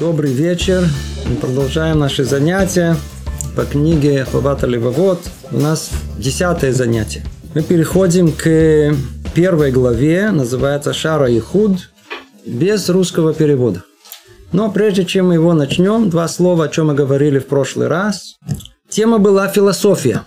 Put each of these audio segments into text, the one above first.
Добрый вечер. Мы продолжаем наши занятия по книге Хавата Левовод. У нас десятое занятие. Мы переходим к первой главе, называется Шара и Худ, без русского перевода. Но прежде чем мы его начнем, два слова, о чем мы говорили в прошлый раз. Тема была философия.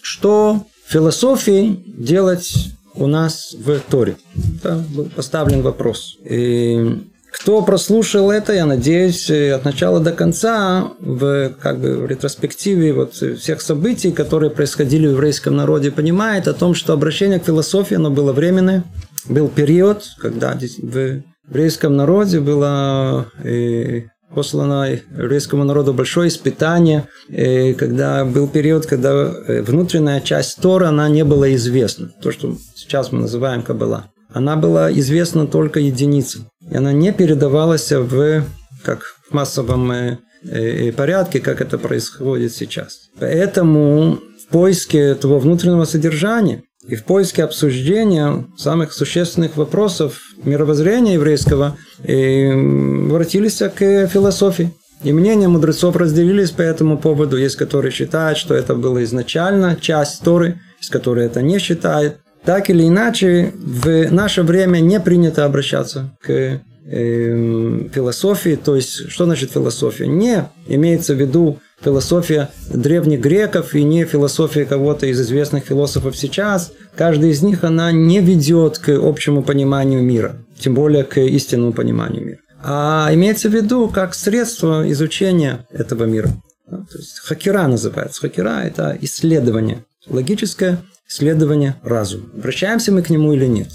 Что философии делать у нас в Торе? Это был поставлен вопрос. И кто прослушал это, я надеюсь, от начала до конца, в, как бы, в ретроспективе вот всех событий, которые происходили в еврейском народе, понимает о том, что обращение к философии, оно было временное. Был период, когда в еврейском народе было и послано еврейскому народу большое испытание, когда был период, когда внутренняя часть Тора, она не была известна. То, что сейчас мы называем Каббала. Она была известна только единицам. И она не передавалась в, как в массовом э, э, порядке, как это происходит сейчас. Поэтому в поиске этого внутреннего содержания и в поиске обсуждения самых существенных вопросов мировоззрения еврейского э, обратились к философии. И мнения мудрецов разделились по этому поводу. Есть, которые считают, что это было изначально часть Торы, есть, которые это не считают. Так или иначе, в наше время не принято обращаться к э, философии. То есть, что значит философия? Не имеется в виду философия древних греков и не философия кого-то из известных философов сейчас. Каждый из них, она не ведет к общему пониманию мира, тем более к истинному пониманию мира. А имеется в виду как средство изучения этого мира. То есть хакера называется. Хакера – это исследование, логическое исследование разума. Обращаемся мы к нему или нет?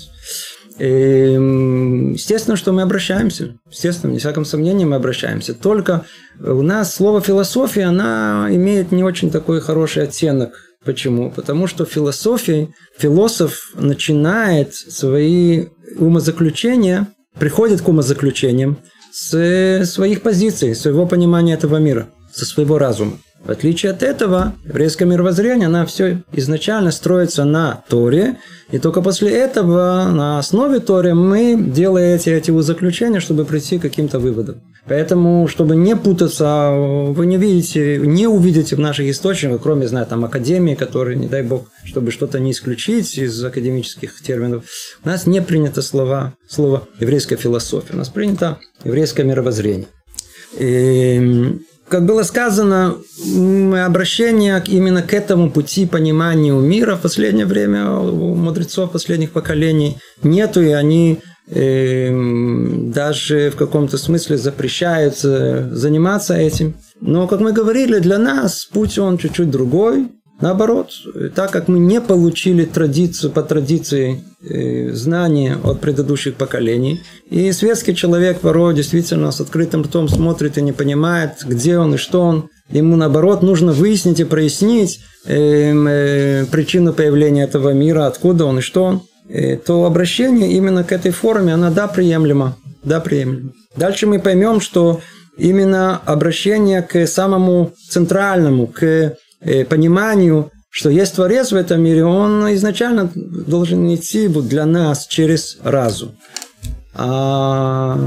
Эм, естественно, что мы обращаемся. Естественно, не всяком сомнении мы обращаемся. Только у нас слово философия, она имеет не очень такой хороший оттенок. Почему? Потому что философией философ начинает свои умозаключения, приходит к умозаключениям с своих позиций, своего понимания этого мира, со своего разума. В отличие от этого, еврейское мировоззрение, она все изначально строится на Торе, и только после этого, на основе Торы, мы делаем эти, эти заключения, чтобы прийти к каким-то выводам. Поэтому, чтобы не путаться, вы не видите, не увидите в наших источниках, кроме, знаю, там, академии, которые, не дай бог, чтобы что-то не исключить из академических терминов, у нас не принято слова, слово еврейская философия, у нас принято еврейское мировоззрение. И как было сказано, обращение именно к этому пути пониманию мира в последнее время у мудрецов последних поколений нету, и они э, даже в каком-то смысле запрещаются заниматься этим. Но, как мы говорили, для нас путь он чуть-чуть другой. Наоборот, так как мы не получили традицию по традиции э, знания от предыдущих поколений, и светский человек порой действительно с открытым ртом смотрит и не понимает, где он и что он, ему наоборот нужно выяснить и прояснить э, э, причину появления этого мира, откуда он и что он, э, то обращение именно к этой форме, она да, приемлема. Да, приемлема. Дальше мы поймем, что именно обращение к самому центральному, к пониманию, что есть Творец в этом мире, он изначально должен идти для нас через разум. А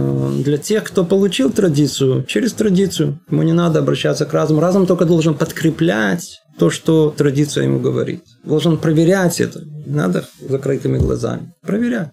для тех, кто получил традицию, через традицию, ему не надо обращаться к разуму. Разум только должен подкреплять то, что традиция ему говорит. Должен проверять это. Надо закрытыми глазами. Проверять.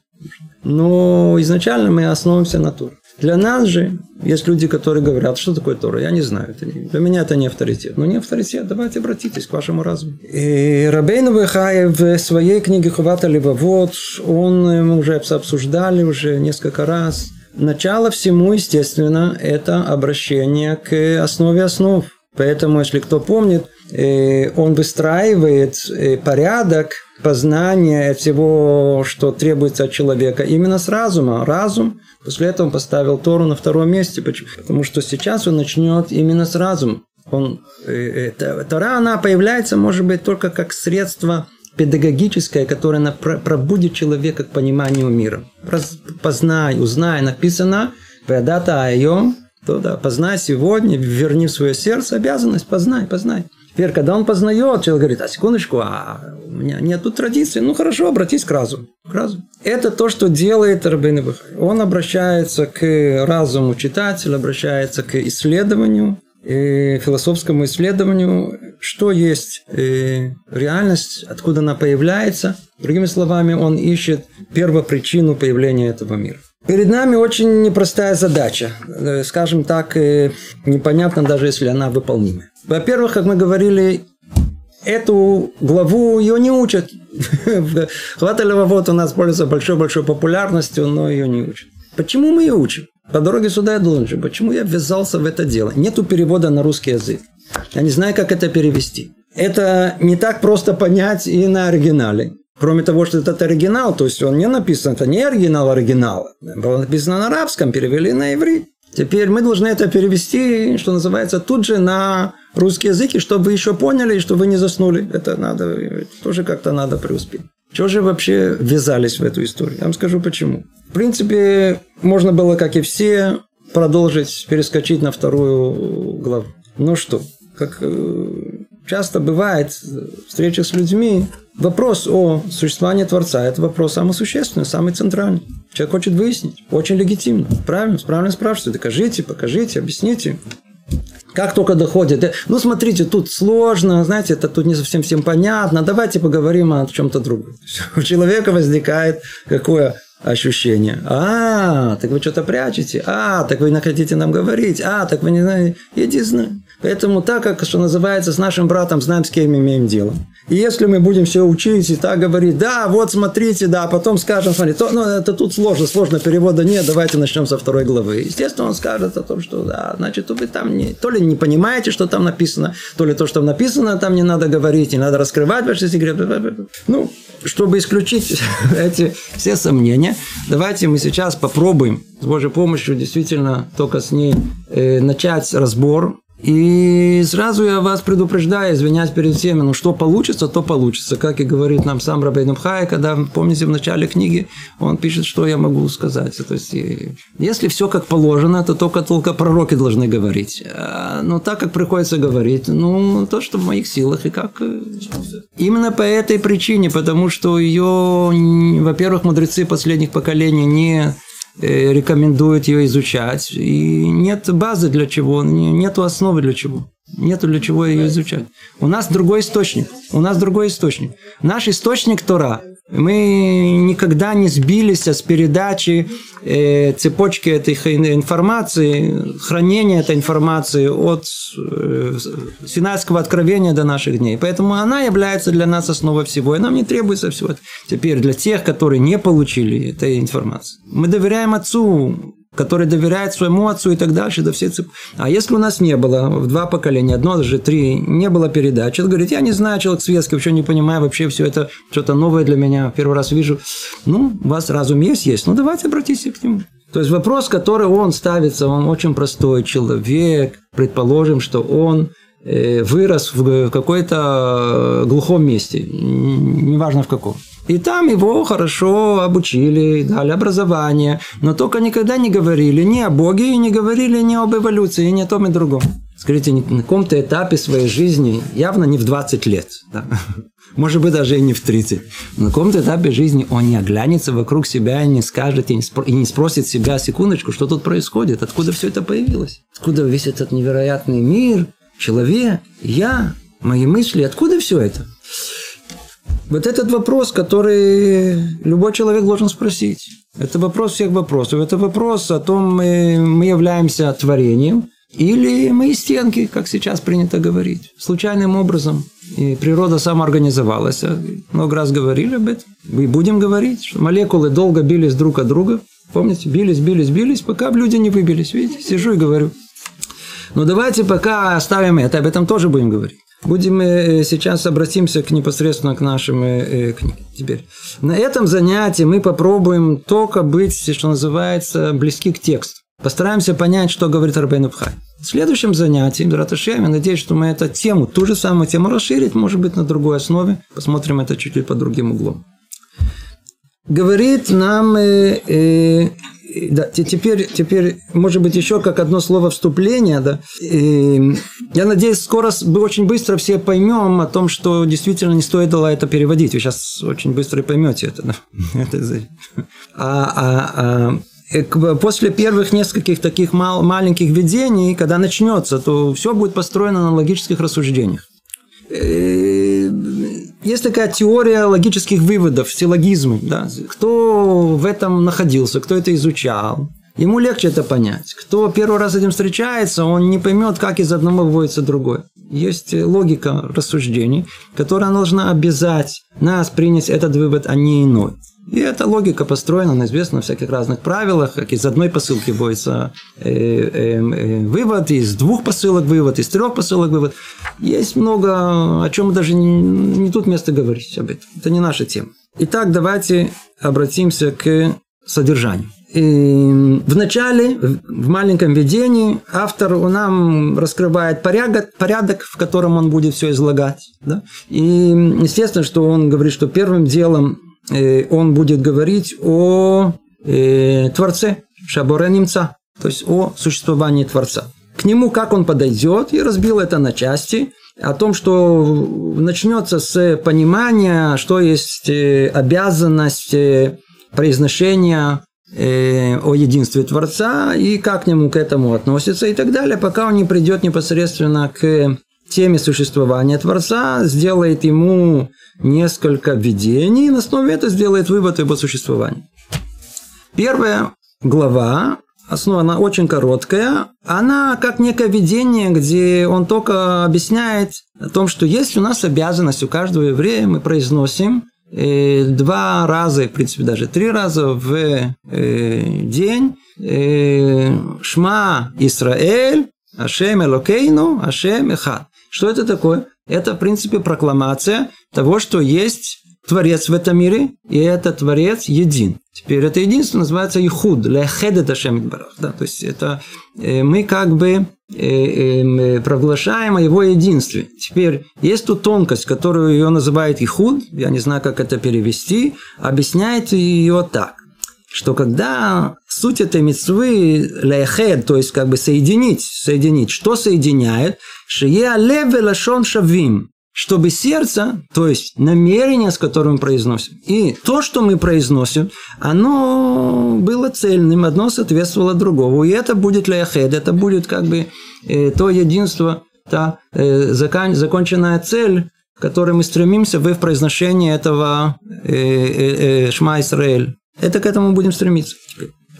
Но изначально мы основываемся на Туре. Для нас же есть люди, которые говорят, что такое Тора, я не знаю. Это не, для меня это не авторитет. Но не авторитет, давайте обратитесь к вашему разуму. И Рабейн Вехай в своей книге Хувата Левовод, он, мы уже обсуждали уже несколько раз, начало всему, естественно, это обращение к основе основ. Поэтому, если кто помнит, э, он выстраивает э, порядок познания всего, что требуется от человека, именно с разума. Разум После этого он поставил Тору на втором месте. Потому что сейчас он начнет именно с разума. Он, э, э, Тора, она появляется, может быть, только как средство педагогическое, которое пробудит человека к пониманию мира. Познай, узнай, написано, «Ведата айом», то да, познай сегодня, верни в свое сердце обязанность, познай, познай. Теперь, когда он познает, человек говорит, а секундочку, а у меня нет тут традиции. Ну хорошо, обратись к разуму. К разуму. Это то, что делает Бахай. Он обращается к разуму читателя, обращается к исследованию, и философскому исследованию, что есть э, реальность, откуда она появляется. Другими словами, он ищет первопричину появления этого мира. Перед нами очень непростая задача, э, скажем так, э, непонятно даже если она выполнима. Во-первых, как мы говорили, эту главу ее не учат. Хватали вот у нас пользуется большой-большой популярностью, но ее не учат. Почему мы ее учим? По дороге сюда я должен. Почему я ввязался в это дело? Нету перевода на русский язык. Я не знаю, как это перевести. Это не так просто понять и на оригинале. Кроме того, что этот оригинал, то есть он не написан, это не оригинал оригинала. Было написано на арабском, перевели на иврит. Теперь мы должны это перевести, что называется, тут же на русский язык, и чтобы вы еще поняли, и чтобы вы не заснули. Это надо, тоже как-то надо преуспеть. Чего же вообще ввязались в эту историю? Я вам скажу почему. В принципе, можно было, как и все, продолжить, перескочить на вторую главу. Ну что, как э, часто бывает в встречах с людьми, вопрос о существовании Творца – это вопрос самый существенный, самый центральный. Человек хочет выяснить, очень легитимно, правильно, правильно спрашивает, докажите, покажите, объясните. Как только доходит, ну смотрите, тут сложно, знаете, это тут не совсем всем понятно, давайте поговорим о чем-то другом. У человека возникает какое ощущение. А, так вы что-то прячете. А, так вы не хотите нам говорить. А, так вы не знаете. Иди знай. Поэтому так, как, что называется, с нашим братом знаем, с кем имеем дело. И если мы будем все учить и так говорить, да, вот смотрите, да, а потом скажем, смотрите, то, ну, это тут сложно, сложно, перевода нет, давайте начнем со второй главы. Естественно, он скажет о том, что, да, значит, вы там не, то ли не понимаете, что там написано, то ли то, что там написано, там не надо говорить, не надо раскрывать ваши секреты. Ну, чтобы исключить эти все сомнения, давайте мы сейчас попробуем с Божьей помощью действительно только с ней э, начать разбор и сразу я вас предупреждаю, извиняюсь перед всеми, ну что получится, то получится. Как и говорит нам сам Рабейн Хай, когда, помните, в начале книги он пишет, что я могу сказать. То есть, если все как положено, то только только пророки должны говорить. А, но так, как приходится говорить, ну, то, что в моих силах, и как... Э, именно по этой причине, потому что ее, во-первых, мудрецы последних поколений не рекомендует ее изучать. И нет базы для чего, нет основы для чего. Нету для чего ее изучать. У нас другой источник. У нас другой источник. Наш источник Тора. Мы никогда не сбились с передачи э, цепочки этой информации, хранения этой информации от э, Синайского откровения до наших дней. Поэтому она является для нас основой всего, и нам не требуется всего. Теперь для тех, которые не получили этой информации, мы доверяем Отцу, который доверяет своему отцу и так дальше, до всей цеп... А если у нас не было в два поколения, одно, даже три, не было передачи, он говорит, я не знаю, человек светский, вообще не понимаю, вообще все это что-то новое для меня, первый раз вижу. Ну, у вас разум есть, есть, ну давайте обратитесь к нему. То есть вопрос, который он ставится, он очень простой. Человек, предположим, что он э, вырос в какой-то глухом месте, неважно в каком. И там его хорошо обучили, дали образование, но только никогда не говорили ни о Боге, и не говорили ни об эволюции, ни о том и другом. Скажите, на каком-то этапе своей жизни, явно не в 20 лет, да? может быть, даже и не в 30, на каком-то этапе жизни он не оглянется вокруг себя и не скажет, и не, спро- и не спросит себя, секундочку, что тут происходит, откуда все это появилось, откуда весь этот невероятный мир, человек, я, мои мысли, откуда все это? Вот этот вопрос, который любой человек должен спросить. Это вопрос всех вопросов. Это вопрос о том, мы, мы являемся творением или мы стенки, как сейчас принято говорить. Случайным образом. И природа самоорганизовалась. Много раз говорили об этом. И будем говорить, что молекулы долго бились друг от друга. Помните, бились, бились, бились, пока люди не выбились. Видите, сижу и говорю. Но давайте пока оставим это, об этом тоже будем говорить. Будем э, сейчас обратимся к непосредственно к нашим э, э, книгам. Теперь на этом занятии мы попробуем только быть, что называется, близки к тексту. Постараемся понять, что говорит Рабейн Абхай. В следующем занятии, Раташем, я надеюсь, что мы эту тему, ту же самую тему расширить, может быть, на другой основе. Посмотрим это чуть-чуть под другим углом. Говорит нам э, э, да, теперь, теперь, может быть, еще как одно слово вступления, да, Я надеюсь, скоро очень быстро все поймем о том, что действительно не стоит было это переводить. Вы сейчас очень быстро поймете это. А, а, а, э, после первых нескольких таких мал, маленьких видений, когда начнется, то все будет построено на логических рассуждениях. Э, есть такая теория логических выводов, силлогизмы. Да? Кто в этом находился, кто это изучал, ему легче это понять. Кто первый раз с этим встречается, он не поймет, как из одного выводится другое. Есть логика рассуждений, которая должна обязать нас принять этот вывод, а не иной. И эта логика построена на известных всяких разных правилах, как из одной посылки вводится э, э, э, вывод, из двух посылок вывод, из трех посылок вывод. Есть много, о чем даже не, не тут место говорить об этом. Это не наша тема. Итак, давайте обратимся к содержанию. И в начале, в маленьком видении, автор нам раскрывает порядок, порядок, в котором он будет все излагать. Да? И естественно, что он говорит, что первым делом Э, он будет говорить о э, Творце, Шаборе Немца, то есть о существовании Творца. К нему как он подойдет, и разбил это на части, о том, что начнется с понимания, что есть э, обязанность произношения о единстве Творца и как к нему к этому относится и так далее, пока он не придет непосредственно к теме существования Творца, сделает ему несколько видений, и на основе этого сделает вывод его существовании. Первая глава, основа, она очень короткая, она как некое видение, где он только объясняет о том, что есть у нас обязанность у каждого еврея, мы произносим э, два раза, в принципе даже три раза в э, день э, Шма Исраэль, Ашем Элокейну, Ашем Эхад. Что это такое? Это, в принципе, прокламация того, что есть Творец в этом мире, и этот Творец един. Теперь это единство называется Ихуд, Лехед это Барах. Да? То есть это э, мы как бы э, э, проглашаем о его единстве. Теперь есть тут тонкость, которую ее называют Ихуд, я не знаю, как это перевести, объясняет ее так что когда суть этой мецвы лехед, то есть как бы соединить, соединить, что соединяет, шие лев лашон шавим, чтобы сердце, то есть намерение, с которым мы произносим, и то, что мы произносим, оно было цельным, одно соответствовало другому, и это будет лехед, это будет как бы э, то единство, та э, закон, законченная цель, к которой мы стремимся в произношении этого э, э, э, Шма Исраэль. Это к этому будем стремиться.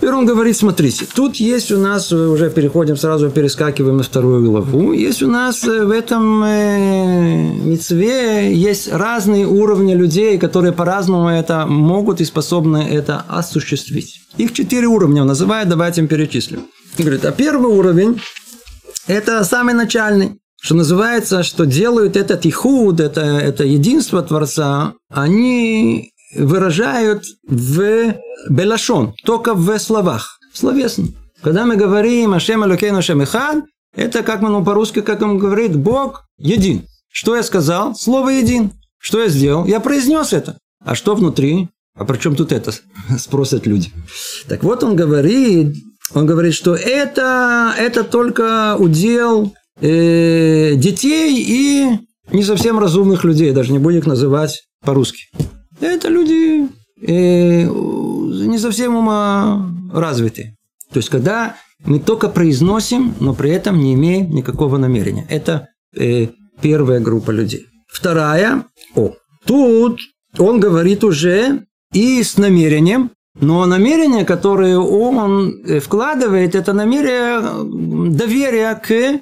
Теперь он говорит, смотрите, тут есть у нас, уже переходим сразу, перескакиваем на вторую главу, есть у нас э, в этом э, мецве есть разные уровни людей, которые по-разному это могут и способны это осуществить. Их четыре уровня он называет, давайте им перечислим. Он говорит, а первый уровень – это самый начальный что называется, что делают этот ихуд, это, это единство Творца, они выражают в белашон, только в словах, словесно. Когда мы говорим Ашем Алюкейну Ашем Ихад, это как ну, по-русски, как он говорит, Бог един. Что я сказал? Слово един. Что я сделал? Я произнес это. А что внутри? А при чем тут это? Спросят люди. Так вот он говорит, он говорит, что это, это только удел э, детей и не совсем разумных людей, даже не будем их называть по-русски. Это люди э, не совсем ума развиты. То есть, когда мы только произносим, но при этом не имеем никакого намерения. Это э, первая группа людей. Вторая, о, тут он говорит уже и с намерением, но намерение, которое он э, вкладывает, это намерение доверия к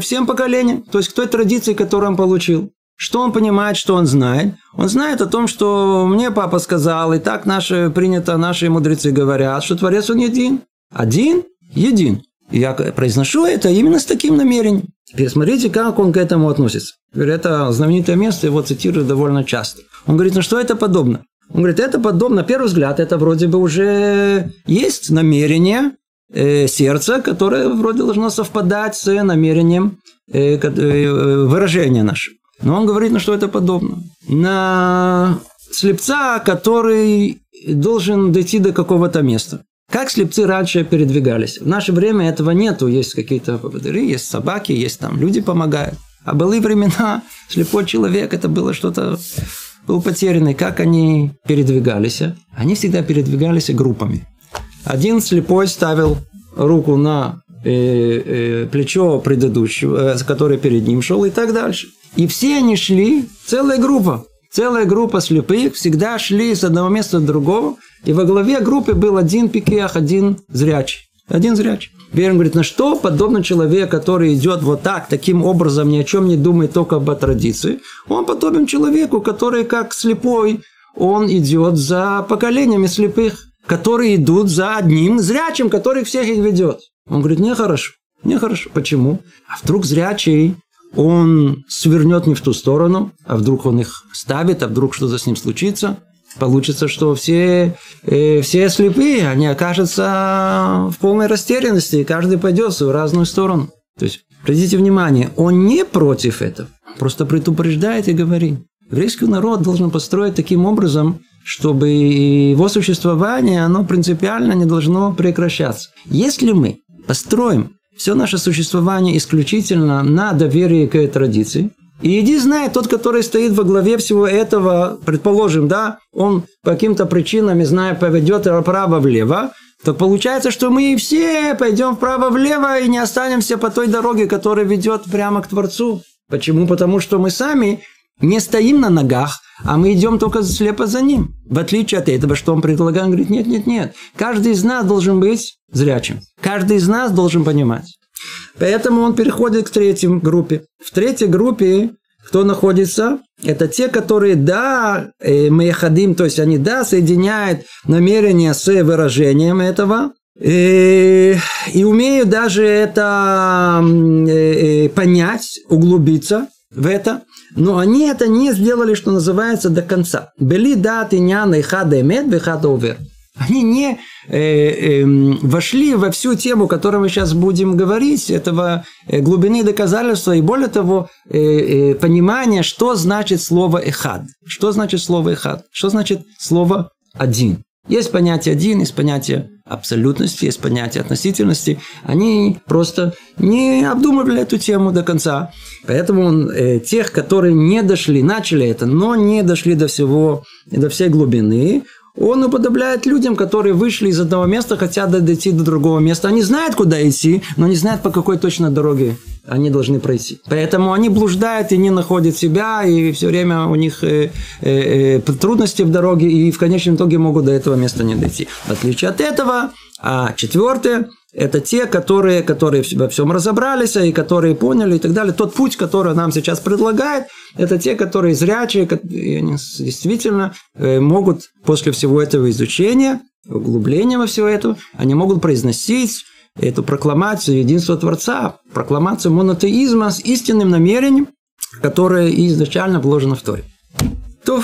всем поколениям, то есть к той традиции, которую он получил. Что он понимает, что он знает? Он знает о том, что мне папа сказал, и так наши, принято, наши мудрецы говорят, что Творец он един. Один, един. И я произношу это именно с таким намерением. Теперь смотрите, как он к этому относится. Это знаменитое место, его цитируют довольно часто. Он говорит, ну что это подобно? Он говорит, это подобно, на первый взгляд, это вроде бы уже есть намерение э, сердца, которое вроде должно совпадать с намерением э, э, выражения нашего. Но он говорит, на что это подобно. На слепца, который должен дойти до какого-то места. Как слепцы раньше передвигались? В наше время этого нету. Есть какие-то поводыри, есть собаки, есть там люди помогают. А были времена, слепой человек, это было что-то был потерянный. Как они передвигались? Они всегда передвигались группами. Один слепой ставил руку на э, э, плечо предыдущего, э, который перед ним шел, и так дальше. И все они шли, целая группа, целая группа слепых всегда шли с одного места до другого, и во главе группы был один пикех, один зрячий. Один зрячий. Верин говорит, на что подобно человек, который идет вот так, таким образом, ни о чем не думает, только об традиции, он подобен человеку, который как слепой, он идет за поколениями слепых, которые идут за одним зрячим, который всех их ведет. Он говорит, нехорошо, нехорошо. Почему? А вдруг зрячий он свернет не в ту сторону, а вдруг он их ставит, а вдруг что-то с ним случится. Получится, что все, э, все слепые, они окажутся в полной растерянности, и каждый пойдет в свою разную сторону. То есть, обратите внимание, он не против этого, просто предупреждает и говорит. Еврейский народ должен построить таким образом, чтобы его существование, оно принципиально не должно прекращаться. Если мы построим все наше существование исключительно на доверии к этой традиции. И иди знай, тот, который стоит во главе всего этого, предположим, да, он по каким-то причинам, зная, поведет вправо-влево, то получается, что мы все пойдем вправо-влево и не останемся по той дороге, которая ведет прямо к Творцу. Почему? Потому что мы сами не стоим на ногах, а мы идем только слепо за ним. В отличие от этого, что он предлагает, он говорит, нет, нет, нет. Каждый из нас должен быть зрячим. Каждый из нас должен понимать. Поэтому он переходит к третьей группе. В третьей группе кто находится? Это те, которые, да, э, мы ходим, то есть они, да, соединяют намерение с выражением этого, и, э, и умеют даже это э, понять, углубиться в это, но они это не сделали, что называется, до конца. Бели даты няна и хада эмет, бехада увер. Они не э, э, вошли во всю тему, которую мы сейчас будем говорить, этого э, глубины доказательства и более того, э, э, понимания, что значит слово «эхад». Что значит слово «эхад»? Что значит слово «один»? Есть понятие «один», есть понятие абсолютности, есть понятие относительности. Они просто не обдумывали эту тему до конца. Поэтому э, тех, которые не дошли, начали это, но не дошли до всего, до всей глубины, он уподобляет людям, которые вышли из одного места, хотят дойти до другого места. Они знают, куда идти, но не знают, по какой точно дороге они должны пройти. Поэтому они блуждают и не находят себя, и все время у них э, э, э, трудности в дороге, и в конечном итоге могут до этого места не дойти. В отличие от этого, а четвертое – это те, которые, которые во всем разобрались и которые поняли и так далее. Тот путь, который нам сейчас предлагает, это те, которые зрячие, и они действительно э, могут после всего этого изучения, углубления во все это, они могут произносить эту прокламацию единства Творца, прокламацию монотеизма с истинным намерением, которое изначально вложено в Торе. То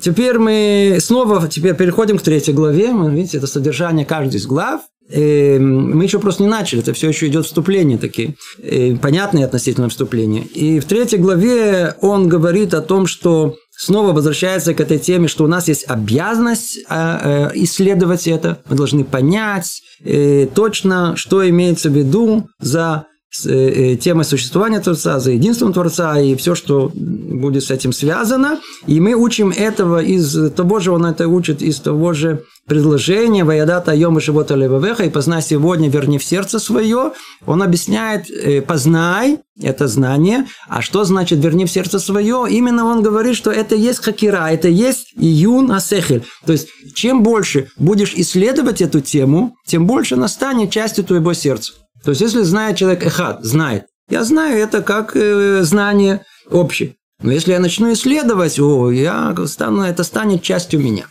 Теперь мы снова теперь переходим к третьей главе. Мы, видите, это содержание каждой из глав. Эм, мы еще просто не начали, это все еще идет вступление такие, э, понятные относительно вступления. И в третьей главе он говорит о том, что снова возвращается к этой теме, что у нас есть обязанность а, э, исследовать это, мы должны понять э, точно, что имеется в виду за темой существования Творца, за единством Творца и все, что будет с этим связано. И мы учим этого из того же, он это учит из того же предложение «Ваядата йом и живота левавеха» и «Познай сегодня, верни в сердце свое», он объясняет э, «познай» – это знание, а что значит «верни в сердце свое»? Именно он говорит, что это есть хакира, это есть июн асехель. То есть, чем больше будешь исследовать эту тему, тем больше она станет частью твоего сердца. То есть, если знает человек эхад, знает, я знаю это как э, знание общее. Но если я начну исследовать, о, я стану, это станет частью меня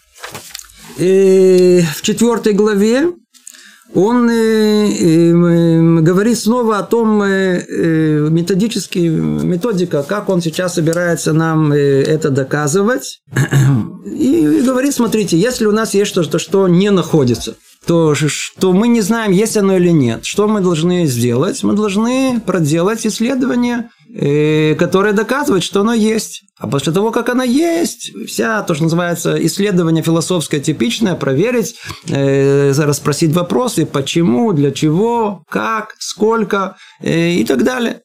в четвертой главе он э, э, говорит снова о том э, методически, методика, как он сейчас собирается нам это доказывать. И говорит, смотрите, если у нас есть что-то, что не находится, то что мы не знаем, есть оно или нет. Что мы должны сделать? Мы должны проделать исследование, которое доказывает, что оно есть. А после того, как она есть, вся то, что называется исследование философское типичное, проверить, э, расспросить вопросы, почему, для чего, как, сколько э, и так далее.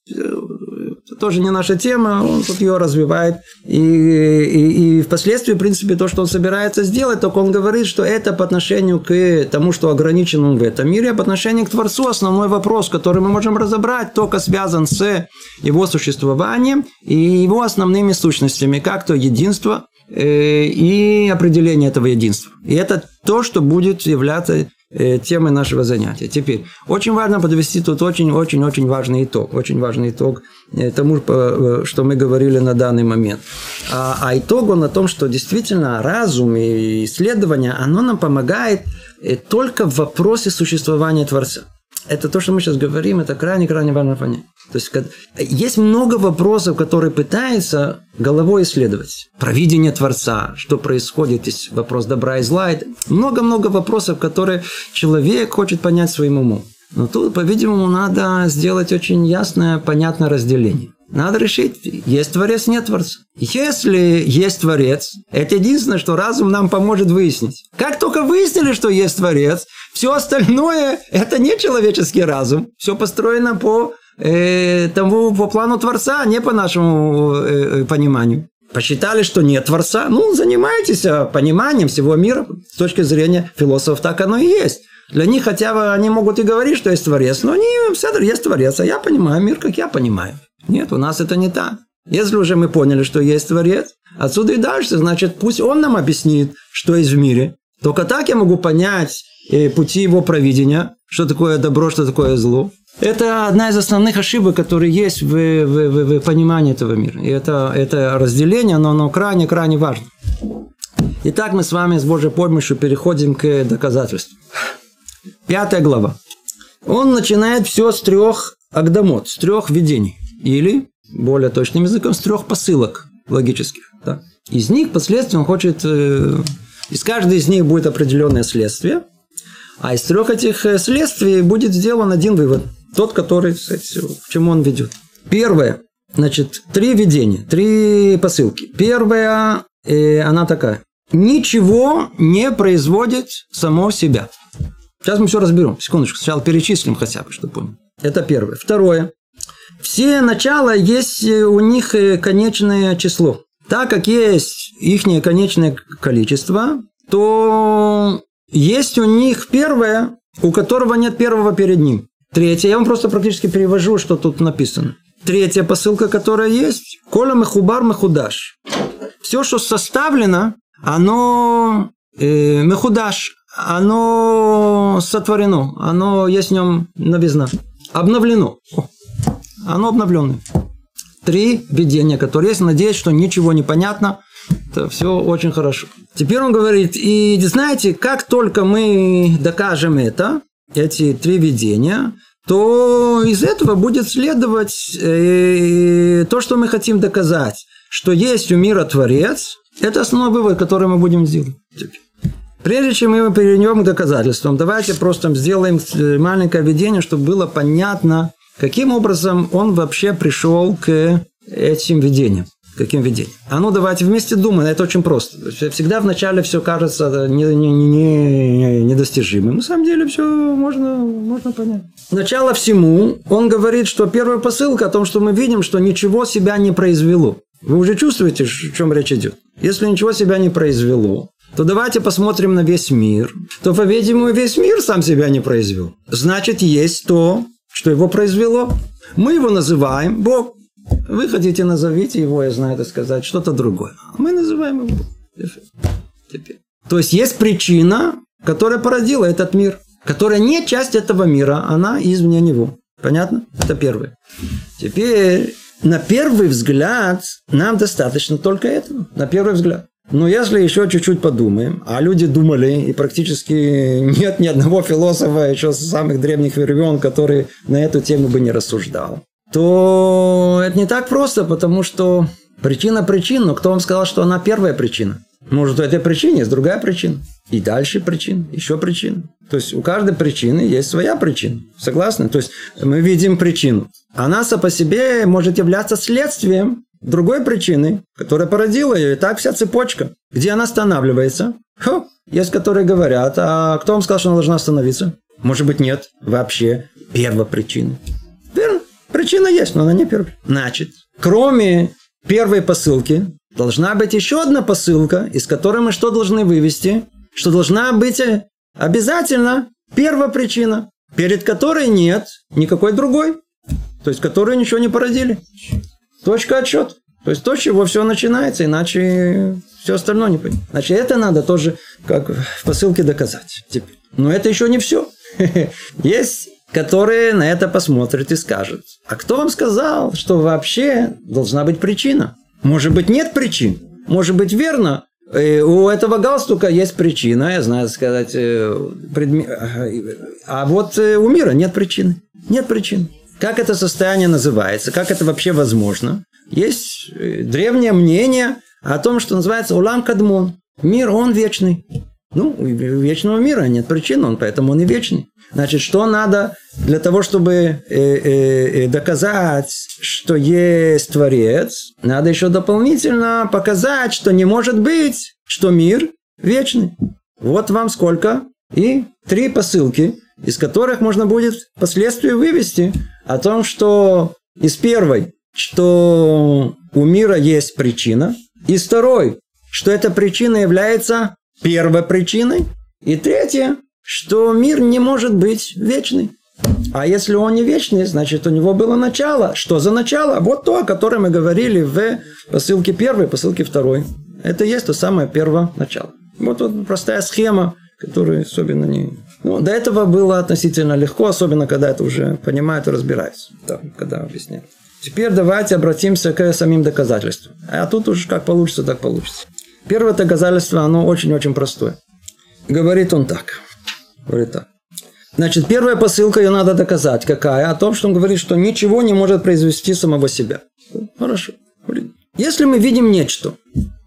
Это тоже не наша тема, он тут ее развивает. И, и, и впоследствии, в принципе, то, что он собирается сделать, только он говорит, что это по отношению к тому, что ограничен в этом мире, а по отношению к Творцу основной вопрос, который мы можем разобрать, только связан с его существованием и его основными сущностями сущностями, как то единство э, и определение этого единства. И это то, что будет являться э, темой нашего занятия. Теперь, очень важно подвести тут очень-очень-очень важный итог. Очень важный итог э, тому, что мы говорили на данный момент. А, а итог он о том, что действительно разум и исследование, оно нам помогает только в вопросе существования Творца это то, что мы сейчас говорим, это крайне-крайне важно понять. То есть, есть много вопросов, которые пытаются головой исследовать. Провидение Творца, что происходит, есть вопрос добра и зла. Много-много вопросов, которые человек хочет понять своим умом. Но тут, по-видимому, надо сделать очень ясное, понятное разделение. Надо решить, есть Творец, нет Творца. Если есть Творец, это единственное, что разум нам поможет выяснить. Как только выяснили, что есть Творец, все остальное – это не человеческий разум. Все построено по э, тому, по плану Творца, а не по нашему э, э пониманию. Посчитали, что нет Творца, ну, занимайтесь а, пониманием всего мира. С точки зрения философов так оно и есть. Для них хотя бы они могут и говорить, что есть Творец, но они, все есть Творец, а я понимаю мир, как я понимаю. Нет, у нас это не так. Если уже мы поняли, что есть Творец, отсюда и дальше, значит, пусть Он нам объяснит, что есть в мире. Только так я могу понять э, пути Его провидения, что такое добро, что такое зло. Это одна из основных ошибок, которые есть в, в, в, в понимании этого мира. И это, это разделение, но оно крайне-крайне важно. Итак, мы с вами с Божьей помощью переходим к доказательству. Пятая глава. Он начинает все с трех агдамот, с трех видений. Или, более точным языком, с трех посылок логических. Да. Из них впоследствии он хочет... Э, из каждой из них будет определенное следствие, а из трех этих э, следствий будет сделан один вывод. Тот, который, кстати, к чему он ведет. Первое. Значит, три видения, три посылки. Первая, э, она такая. Ничего не производит само себя. Сейчас мы все разберем. Секундочку. Сначала перечислим хотя бы, чтобы понял. Это первое. Второе. Все начала есть у них э, конечное число. Так как есть их конечное количество, то есть у них первое, у которого нет первого перед ним. Третье, я вам просто практически перевожу, что тут написано. Третья посылка, которая есть, коля мехубар мехудаш. Все, что составлено, оно э, мехудаш, оно сотворено, оно есть в нем новизна. Обновлено. Оно обновленное. Три видения, которые есть. Надеюсь, что ничего не понятно. Это все очень хорошо. Теперь он говорит, и знаете, как только мы докажем это, эти три видения, то из этого будет следовать э, то, что мы хотим доказать, что есть у мира Творец. Это основной вывод, который мы будем делать. Прежде чем мы перейдем к доказательствам, давайте просто сделаем маленькое введение, чтобы было понятно, каким образом он вообще пришел к этим видениям. Каким видением? А ну давайте вместе думаем, это очень просто. Всегда вначале все кажется недостижимым. Не, не, не На самом деле все можно, можно понять. Начало всему, он говорит, что первая посылка о том, что мы видим, что ничего себя не произвело. Вы уже чувствуете, о чем речь идет? Если ничего себя не произвело, то давайте посмотрим на весь мир. То, по-видимому, весь мир сам себя не произвел. Значит, есть то, что его произвело. Мы его называем Бог. Вы хотите, назовите его, я знаю это сказать, что-то другое. Мы называем его Бог. Теперь. То есть, есть причина, которая породила этот мир, которая не часть этого мира, она извне него. Понятно? Это первое. Теперь, на первый взгляд, нам достаточно только этого. На первый взгляд. Но если еще чуть-чуть подумаем, а люди думали, и практически нет ни одного философа еще с самых древних времен, который на эту тему бы не рассуждал, то это не так просто, потому что причина причин, но кто вам сказал, что она первая причина? Может, у этой причины есть другая причина. И дальше причина, еще причина. То есть у каждой причины есть своя причина. Согласны? То есть мы видим причину. Она сама по себе может являться следствием другой причины, которая породила ее. И так вся цепочка. Где она останавливается? Хо, есть, которые говорят, а кто вам сказал, что она должна остановиться? Может быть, нет. Вообще, первопричина. Верно. Причина есть, но она не первая. Значит, кроме первой посылки, должна быть еще одна посылка, из которой мы что должны вывести? Что должна быть обязательно первопричина, перед которой нет никакой другой. То есть, которые ничего не породили. Точка отчет. То есть, то, с чего все начинается, иначе все остальное не понятно. Значит, это надо тоже как в посылке доказать. Теперь. Но это еще не все. Есть которые на это посмотрят и скажут, а кто вам сказал, что вообще должна быть причина? Может быть, нет причин? Может быть, верно, э, у этого галстука есть причина, я знаю сказать, э, предме... а вот э, у мира нет причины. Нет причин. Как это состояние называется? Как это вообще возможно? Есть древнее мнение о том, что называется улам кадмон. Мир, он вечный. Ну, вечного мира нет причин, он поэтому он и вечный. Значит, что надо для того, чтобы э, э, э, доказать, что есть Творец? Надо еще дополнительно показать, что не может быть, что мир вечный. Вот вам сколько. И три посылки, из которых можно будет впоследствии вывести о том, что из первой, что у мира есть причина, из второй, что эта причина является первой причиной, и третье, что мир не может быть вечный. А если он не вечный, значит, у него было начало. Что за начало? Вот то, о котором мы говорили в посылке первой, посылке второй. Это и есть то самое первое начало. Вот, вот простая схема, которая особенно не... Ну, до этого было относительно легко, особенно когда это уже понимают и разбираются. Да, когда объясняют. Теперь давайте обратимся к самим доказательствам. А тут уж как получится, так получится. Первое доказательство, оно очень-очень простое. Говорит он так. Говорит так. Значит, первая посылка, ее надо доказать. Какая? О том, что он говорит, что ничего не может произвести самого себя. Хорошо. Если мы видим нечто,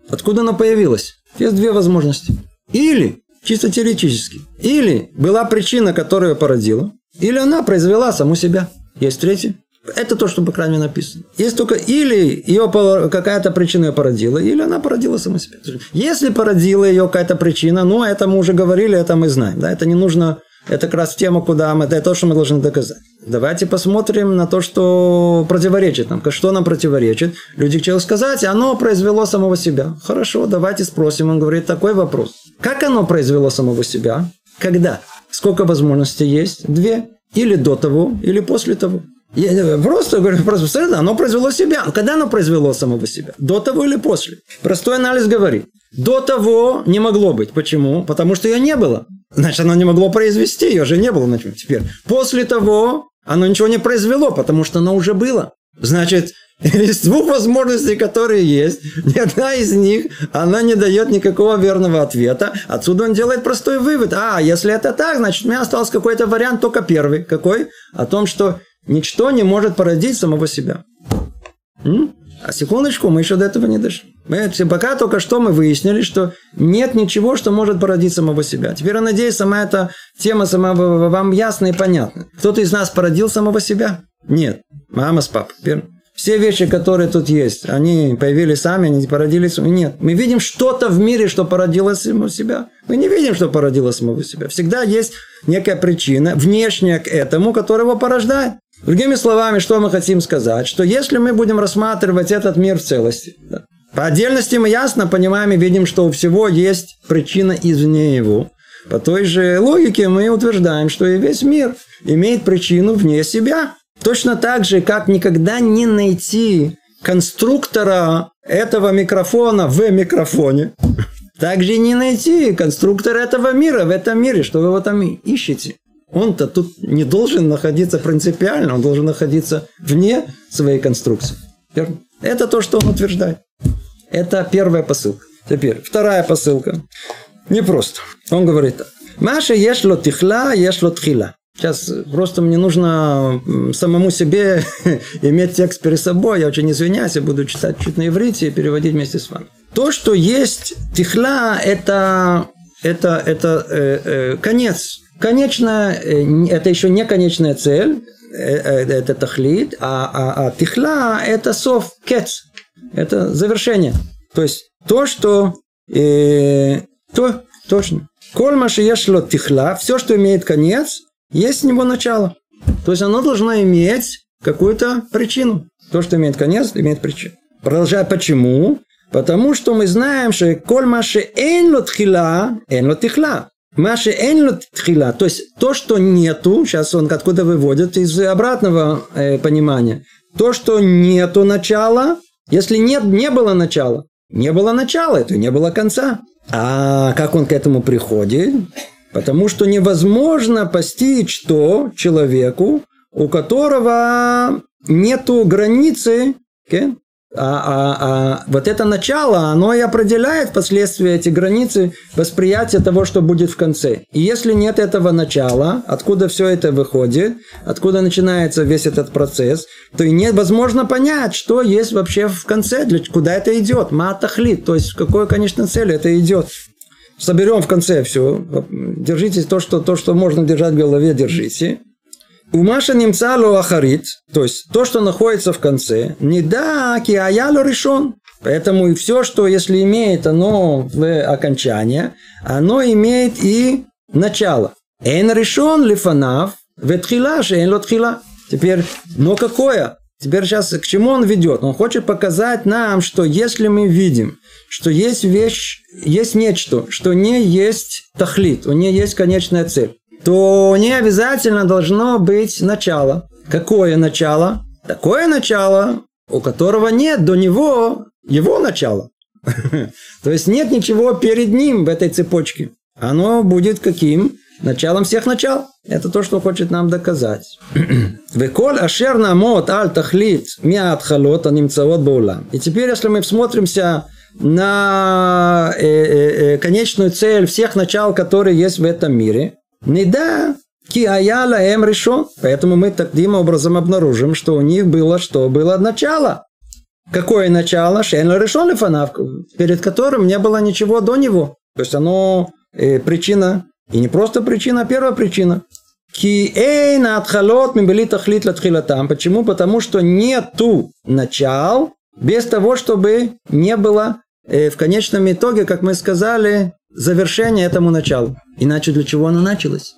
откуда оно появилось, есть две возможности. Или, чисто теоретически, или была причина, которая породила, или она произвела саму себя. Есть третья. Это то, что, по крайней мере, написано. Есть только или ее какая-то причина ее породила, или она породила сама себя. Если породила ее какая-то причина, ну, это мы уже говорили, это мы знаем. Да? Это не нужно это как раз тема, куда мы, это то, что мы должны доказать. Давайте посмотрим на то, что противоречит нам. Что нам противоречит? Люди хотели сказать, оно произвело самого себя. Хорошо, давайте спросим. Он говорит такой вопрос. Как оно произвело самого себя? Когда? Сколько возможностей есть? Две. Или до того, или после того. Я просто говорю, просто оно произвело себя. Когда оно произвело самого себя? До того или после? Простой анализ говорит. До того не могло быть. Почему? Потому что ее не было. Значит, оно не могло произвести, ее же не было. Теперь. После того оно ничего не произвело, потому что оно уже было. Значит, из двух возможностей, которые есть, ни одна из них, она не дает никакого верного ответа. Отсюда он делает простой вывод. А, если это так, значит, у меня остался какой-то вариант, только первый. Какой? О том, что Ничто не может породить самого себя. М? А секундочку, мы еще до этого не дошли. Мы, пока только что мы выяснили, что нет ничего, что может породить самого себя. Теперь, я надеюсь, сама эта тема сама вам ясна и понятна. Кто-то из нас породил самого себя? Нет. Мама с папой. Все вещи, которые тут есть, они появились сами, они породились. Нет. Мы видим что-то в мире, что породило самого себя. Мы не видим, что породило самого себя. Всегда есть некая причина, внешняя к этому, которая его порождает. Другими словами, что мы хотим сказать? Что если мы будем рассматривать этот мир в целости, по отдельности мы ясно понимаем и видим, что у всего есть причина извне его. По той же логике мы утверждаем, что и весь мир имеет причину вне себя. Точно так же, как никогда не найти конструктора этого микрофона в микрофоне, также не найти конструктора этого мира в этом мире, что вы его там ищете он-то тут не должен находиться принципиально, он должен находиться вне своей конструкции. Это то, что он утверждает. Это первая посылка. Теперь, вторая посылка. Непросто. Он говорит так. Маша ешло тихла, ешло тхила. Сейчас просто мне нужно самому себе иметь текст перед собой. Я очень извиняюсь, я буду читать чуть на иврите и переводить вместе с вами. То, что есть тихла, это, это, это э, э, конец Конечно, э, это еще не конечная цель, э, э, это тахлит, а, а, а тихла – это сов, кец. Это завершение. То есть то, что э, то, точно. Коль ешло тихла, все, что имеет конец, есть у него начало. То есть оно должно иметь какую-то причину. То, что имеет конец, имеет причину. Продолжая, почему? Потому что мы знаем, что коль маши эн тхила, эн тихла. Маши эн тхила, то есть то, что нету, сейчас он откуда выводит из обратного э, понимания. То, что нету начала, если нет, не было начала. Не было начала, это не было конца. А как он к этому приходит? Потому что невозможно постичь то человеку, у которого нету границы, okay? А, а, а вот это начало, оно и определяет впоследствии эти границы восприятия того, что будет в конце. И если нет этого начала, откуда все это выходит, откуда начинается весь этот процесс, то и невозможно понять, что есть вообще в конце, для, куда это идет, матахлит, то есть в какой, конечно, цели это идет. Соберем в конце все. Держитесь то, что, то, что можно держать в голове, держите. У Маша немцалу ахарит, то есть то, что находится в конце, не да, киаялу решен. Поэтому и все, что если имеет оно в окончание, оно имеет и начало. Эн решен лифанав, ветхила, шейн лотхила. Теперь, но какое? Теперь сейчас к чему он ведет? Он хочет показать нам, что если мы видим, что есть вещь, есть нечто, что не есть тахлит, у нее есть конечная цель то не обязательно должно быть начало. Какое начало? Такое начало, у которого нет до него его начала. То есть нет ничего перед ним в этой цепочке. Оно будет каким? Началом всех начал. Это то, что хочет нам доказать. Веколь ашер намот аль тахлит миат халот анимцаот баула. И теперь, если мы всмотримся на э, э, э, конечную цель всех начал, которые есть в этом мире, не да, ки аяла эм решен. Поэтому мы таким образом обнаружим, что у них было что? Было начало. Какое начало? Шейн решен лифанав, перед которым не было ничего до него. То есть оно э, причина, и не просто причина, а первая причина. Ки эйн атхалот мибели тахлит латхилатам. Почему? Потому что нету начал без того, чтобы не было э, в конечном итоге, как мы сказали, завершение этому началу. Иначе для чего оно началось?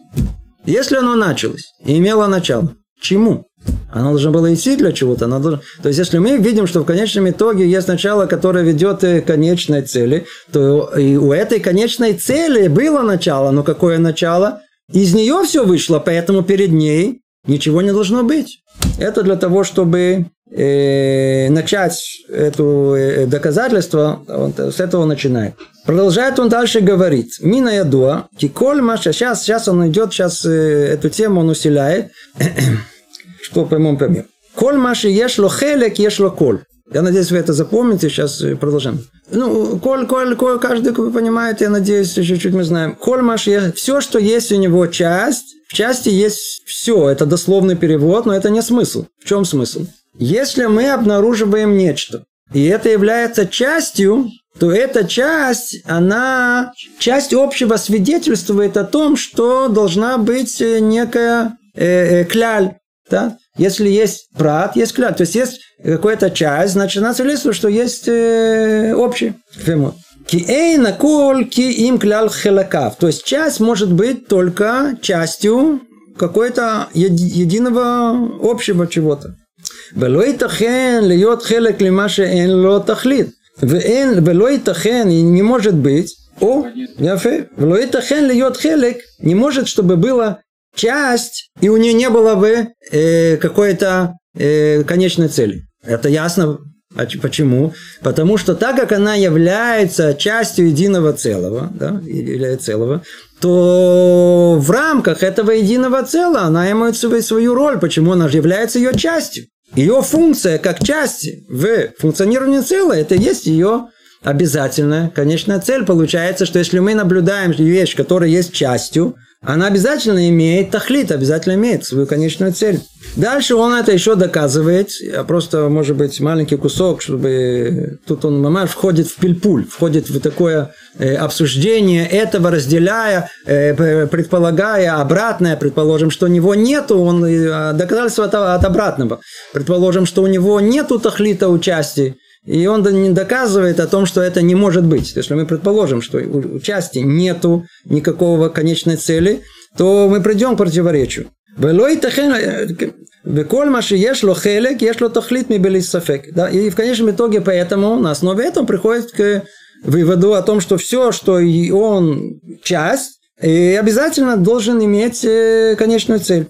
Если оно началось и имело начало, чему? Оно должно было идти для чего-то. Должно... То есть, если мы видим, что в конечном итоге есть начало, которое ведет к конечной цели, то и у этой конечной цели было начало. Но какое начало? Из нее все вышло, поэтому перед ней ничего не должно быть. Это для того, чтобы э, начать это э, доказательство, он с этого начинает. Продолжает он дальше говорить. Мина ядуа, киколь маша. Сейчас, сейчас он идет, сейчас э, эту тему он усиляет. Что поймем, поймем. Коль маши ешло хелек, ешло коль. Я надеюсь, вы это запомните. Сейчас э, продолжим. Ну, коль, коль, коль, каждый, вы понимаете, я надеюсь, чуть-чуть мы знаем. Коль маши, все, что есть у него часть, в части есть все. Это дословный перевод, но это не смысл. В чем смысл? Если мы обнаруживаем нечто, и это является частью, то эта часть, она, часть общего свидетельствует о том, что должна быть э, некая э, э, кляль. Да? Если есть брат, есть кляль. То есть есть какая-то часть, значит, она свидетельствует, что есть э, общий. Ки эйна кол ки им клял хелакав. То есть часть может быть только частью какой-то единого общего чего-то. ולא ייתכן להיות חלק למה שאין לו תכלית. ואין, ולא ייתכן, не может быть, о, яфе, ולא ייתכן להיות חלק, не может, чтобы было часть, и у нее не было бы э, какой-то э, конечной цели. Это ясно, а почему? Потому что так как она является частью единого целого, да, или целого, то в рамках этого единого целого она имеет свою роль. Почему она является ее частью? Ее функция как часть в функционировании целого, это есть ее обязательная конечная цель. Получается, что если мы наблюдаем вещь, которая есть частью, она обязательно имеет тахлит, обязательно имеет свою конечную цель. Дальше он это еще доказывает, просто, может быть, маленький кусок, чтобы тут он мамаш входит в пильпуль, входит в такое э, обсуждение этого, разделяя, э, предполагая обратное, предположим, что у него нету, он э, доказательство от, от обратного, предположим, что у него нету тахлита участия, и он не доказывает о том, что это не может быть. Если мы предположим, что у части нету никакого конечной цели, то мы придем к противоречию. Э, да, и в конечном итоге поэтому на основе этого приходит к выводу о том, что все, что он часть, и обязательно должен иметь э, конечную цель.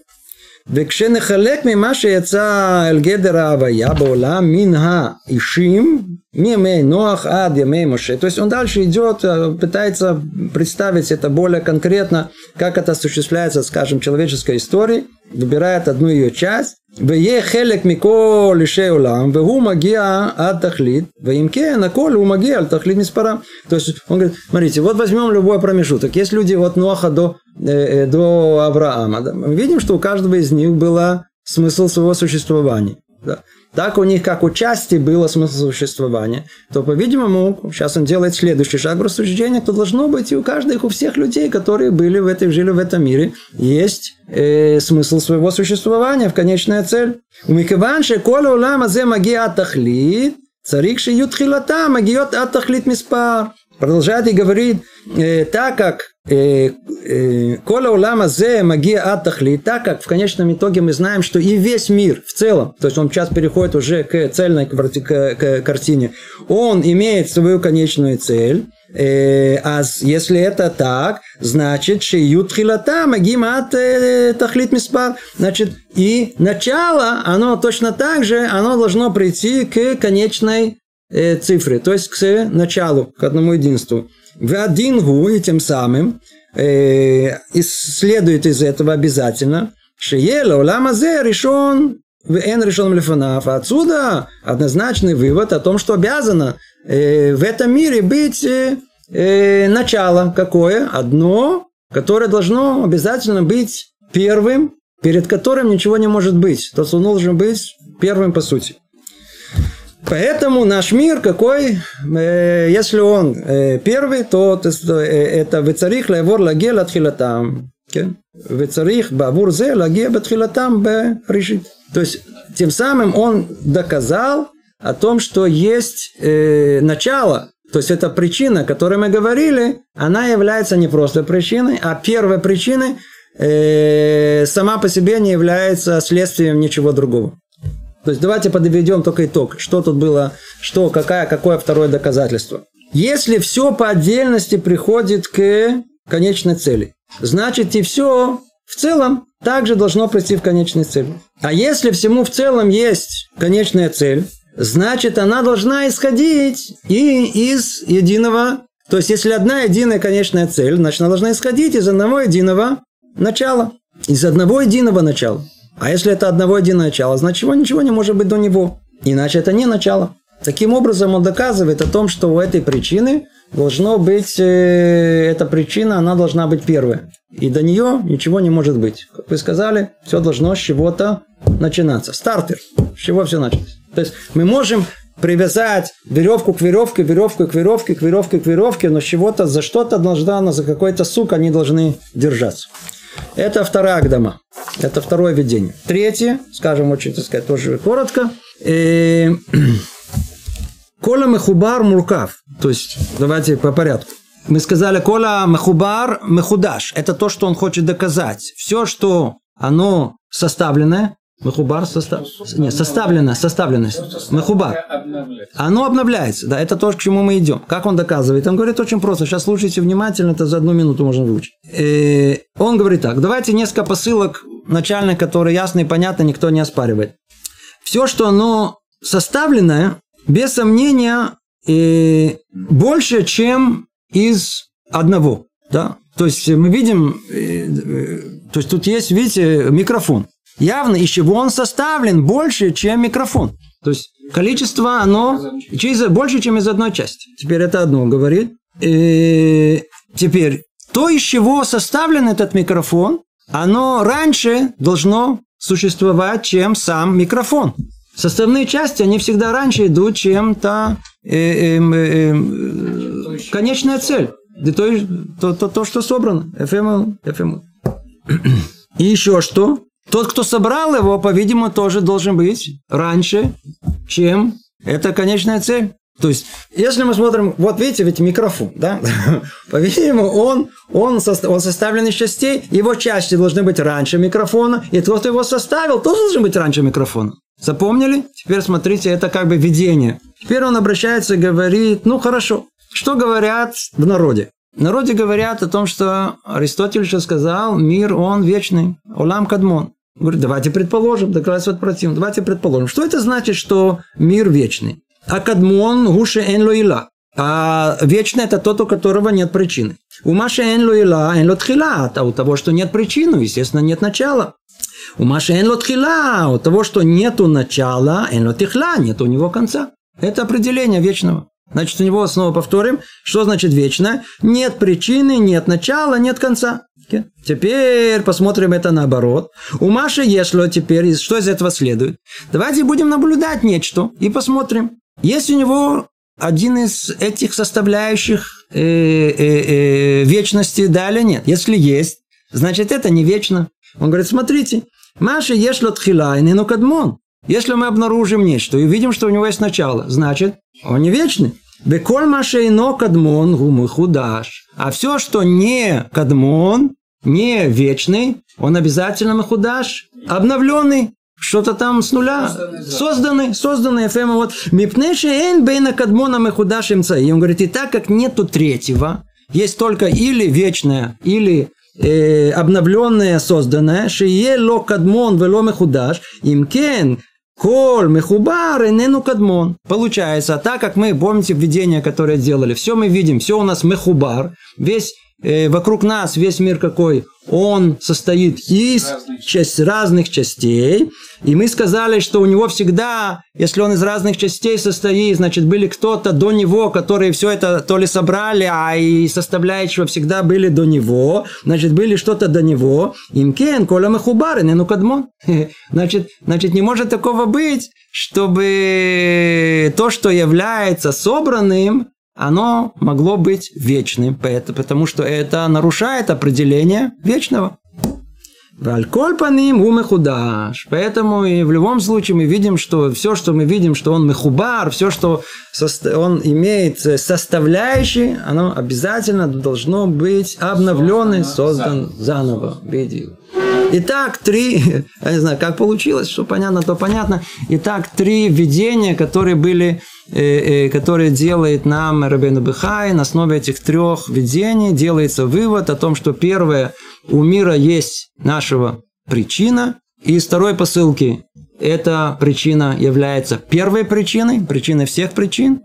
וכשנחלק ממה שיצא אל גדר ההוויה בעולם מן האישים, מימי נוח עד ימי משה. То есть он дальше идет, пытается представить это более конкретно, как это осуществляется, скажем, человеческой истории, выбирает одну ее часть, ויהיה חלק מכל אישי עולם, והוא מגיע עד תכלית, ואם כן, הכל הוא מגיע על תכלית מספרם. То есть он говорит, смотрите, вот возьмем любой промежуток. Есть люди от Ноха до, э, до Авраама. Да? Мы видим, что у каждого из них был смысл своего существования. Да? Так у них как у части было смысл существования, то, по-видимому, сейчас он делает следующий шаг в рассуждении, то должно быть и у каждых, у всех людей, которые были в этой, жили в этом мире, есть э, смысл своего существования, в конечная цель. У Микаванши кола улама зе магия тахлит, царик шию тхилата магиот от тахлит миспар. Продолжает и говорит, э, так как Кола улама зе магия атахли, так как в конечном итоге мы знаем, что и весь мир в целом, то есть он сейчас переходит уже к цельной картине, он имеет свою конечную цель, а если это так, значит, шиют хилата магимат тахлит миспар. Значит, и начало, оно точно так же, оно должно прийти к конечной цифре, то есть к началу, к одному единству. В один гу, и тем самым э, следует из этого обязательно, Шиела улама зе решен Эн решен лефанав. Отсюда однозначный вывод о том, что обязано э, в этом мире быть э, э, начало какое? Одно, которое должно обязательно быть первым, перед которым ничего не может быть. То есть он должен быть первым по сути. Поэтому наш мир какой, э, если он э, первый, то э, это «Вецарих лаевор лаге латхилатам». «Вецарих бавур зе лаге батхилатам бе решит». То есть, тем самым он доказал о том, что есть э, начало, то есть эта причина, о которой мы говорили, она является не просто причиной, а первой причиной сама по себе не является следствием ничего другого. То есть давайте подведем только итог, что тут было, что, какая, какое второе доказательство. Если все по отдельности приходит к конечной цели, значит и все в целом также должно прийти в конечной цели. А если всему в целом есть конечная цель, значит она должна исходить и из единого. То есть если одна единая конечная цель, значит она должна исходить из одного единого начала. Из одного единого начала. А если это одного единое начало, значит его ничего не может быть до него. Иначе это не начало. Таким образом, он доказывает о том, что у этой причины должно быть, э, эта причина, она должна быть первая. И до нее ничего не может быть. Как вы сказали, все должно с чего-то начинаться. Стартер. С чего все началось. То есть мы можем привязать веревку к веревке, веревку к веревке, к веревке к веревке, но с чего-то за что-то должна, за какой-то сук они должны держаться. Это вторая Агдама. Это второе видение. Третье, скажем очень, так сказать, тоже коротко. Э, Кола Мехубар Муркав. То есть, давайте по порядку. Мы сказали, Кола Мехубар Мехудаш. Это то, что он хочет доказать. Все, что оно составленное, Мехубар состав... Нет, составлено, составленность. Мехубар. Оно обновляется. Да, это то, к чему мы идем. Как он доказывает? Он говорит очень просто. Сейчас слушайте внимательно, это за одну минуту можно выучить. И э, он говорит так. Давайте несколько посылок начальных, которые ясно и понятно, никто не оспаривает. Все, что оно составленное, без сомнения, и больше, чем из одного. Да? То есть мы видим, э, э, то есть тут есть, видите, микрофон явно из чего он составлен больше, чем микрофон. То есть количество оно через, больше, чем из одной части. Теперь это одно говорит. И теперь то, из чего составлен этот микрофон, оно раньше должно существовать, чем сам микрофон. Составные части, они всегда раньше идут, чем та э, э, э, э, конечная цель. То, то, то, то, что собрано. FML, FML. И еще что? Тот, кто собрал его, по-видимому, тоже должен быть раньше, чем Это конечная цель. То есть, если мы смотрим, вот видите, ведь микрофон, да? По-видимому, он, он, он составлен из частей, его части должны быть раньше микрофона, и тот, кто его составил, тоже должен быть раньше микрофона. Запомнили? Теперь смотрите, это как бы видение. Теперь он обращается и говорит, ну хорошо, что говорят в народе? В народе говорят о том, что Аристотель еще сказал, мир, он вечный, олам кадмон. Говорит, давайте предположим, доказательство от противного, давайте предположим. Что это значит, что мир вечный? А кадмон гуше эн лоила. А вечный это тот, у которого нет причины. У Маши эн лоила, эн лотхила, а у того, что нет причины, естественно, нет начала. У Маши эн лотхила, у того, что нету начала, эн лотихла, нет у него конца. Это определение вечного. Значит, у него снова повторим, что значит вечно. Нет причины, нет начала, нет конца. Теперь посмотрим это наоборот. У Маши Ешло теперь, что из этого следует? Давайте будем наблюдать нечто и посмотрим. Есть у него один из этих составляющих э, э, э, вечности, да или нет? Если есть, значит это не вечно. Он говорит, смотрите, Маша ешло тхила и не кадмон. Если мы обнаружим нечто и видим, что у него есть начало, значит, он не вечный. Беколь машейно кадмон гумы худаш. А все, что не кадмон, не вечный, он обязательно махудаш, обновленный, что-то там с нуля, созданный, созданный FM. Вот мипнеши эйн бейна кадмона махудаш И он говорит, и так как нету третьего, есть только или вечное, или э, обновленное, созданное, шие ло кадмон вело мехудаш, имкен Кол мехубар и нену кадмон. Получается, так как мы, помните введение, которое делали, все мы видим, все у нас мехубар, весь э, вокруг нас, весь мир какой, он состоит из разных. Часть, разных частей. И мы сказали, что у него всегда, если он из разных частей состоит, значит, были кто-то до него, которые все это то ли собрали, а и составляющего всегда были до него. Значит, были что-то до него. Имкен, коля махубар, не ну кадмон. Значит, значит, не может такого быть, чтобы то, что является собранным, оно могло быть вечным, потому что это нарушает определение вечного. Вальколь по ним у мехудаш. Поэтому и в любом случае мы видим, что все, что мы видим, что он мехубар, все, что он имеет составляющие, оно обязательно должно быть обновлено, создан заново. Видео. Итак, три, я не знаю, как получилось, что понятно, то понятно. Итак, три видения, которые были Э, э, который делает нам Рабейну Бехай, на основе этих трех видений делается вывод о том, что первое, у мира есть нашего причина, и второй посылки эта причина является первой причиной, причиной всех причин.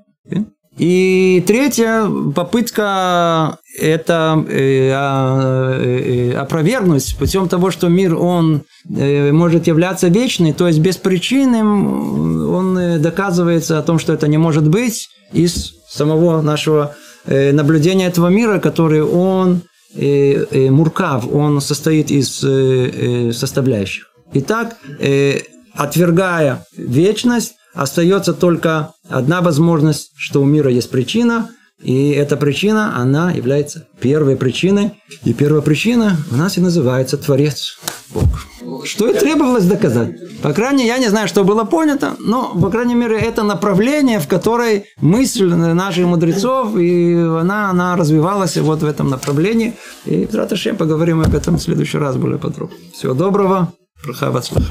И третья попытка это э, а, э, э, опровергнуть путем того, что мир он э, может являться вечным, то есть без причины он доказывается о том, что это не может быть из самого нашего наблюдения этого мира, который он муркав, он состоит из составляющих. Итак, отвергая вечность, остается только одна возможность, что у мира есть причина, и эта причина, она является первой причиной. И первая причина у нас и называется Творец, Бог. Что и требовалось доказать. По крайней мере, я не знаю, что было понято, но, по крайней мере, это направление, в которой мысль наших мудрецов, и она, она развивалась вот в этом направлении. И, Раташем, поговорим об этом в следующий раз более подробно. Всего доброго. Прохавацлах.